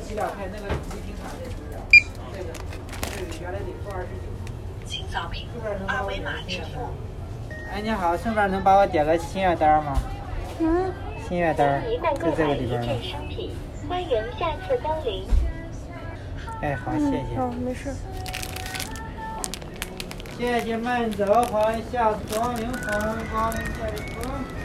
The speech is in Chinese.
几料块，那个礼品卡的资料，这个这个原来得付二十九。请扫屏二维码支付。哎，你好，顺便能帮我点个心愿单吗？嗯。心愿单在这个里边吗？欢迎下次光临。哎，好，谢谢。好，没事。谢谢慢走，欢迎下次光临，欢迎光临，再见。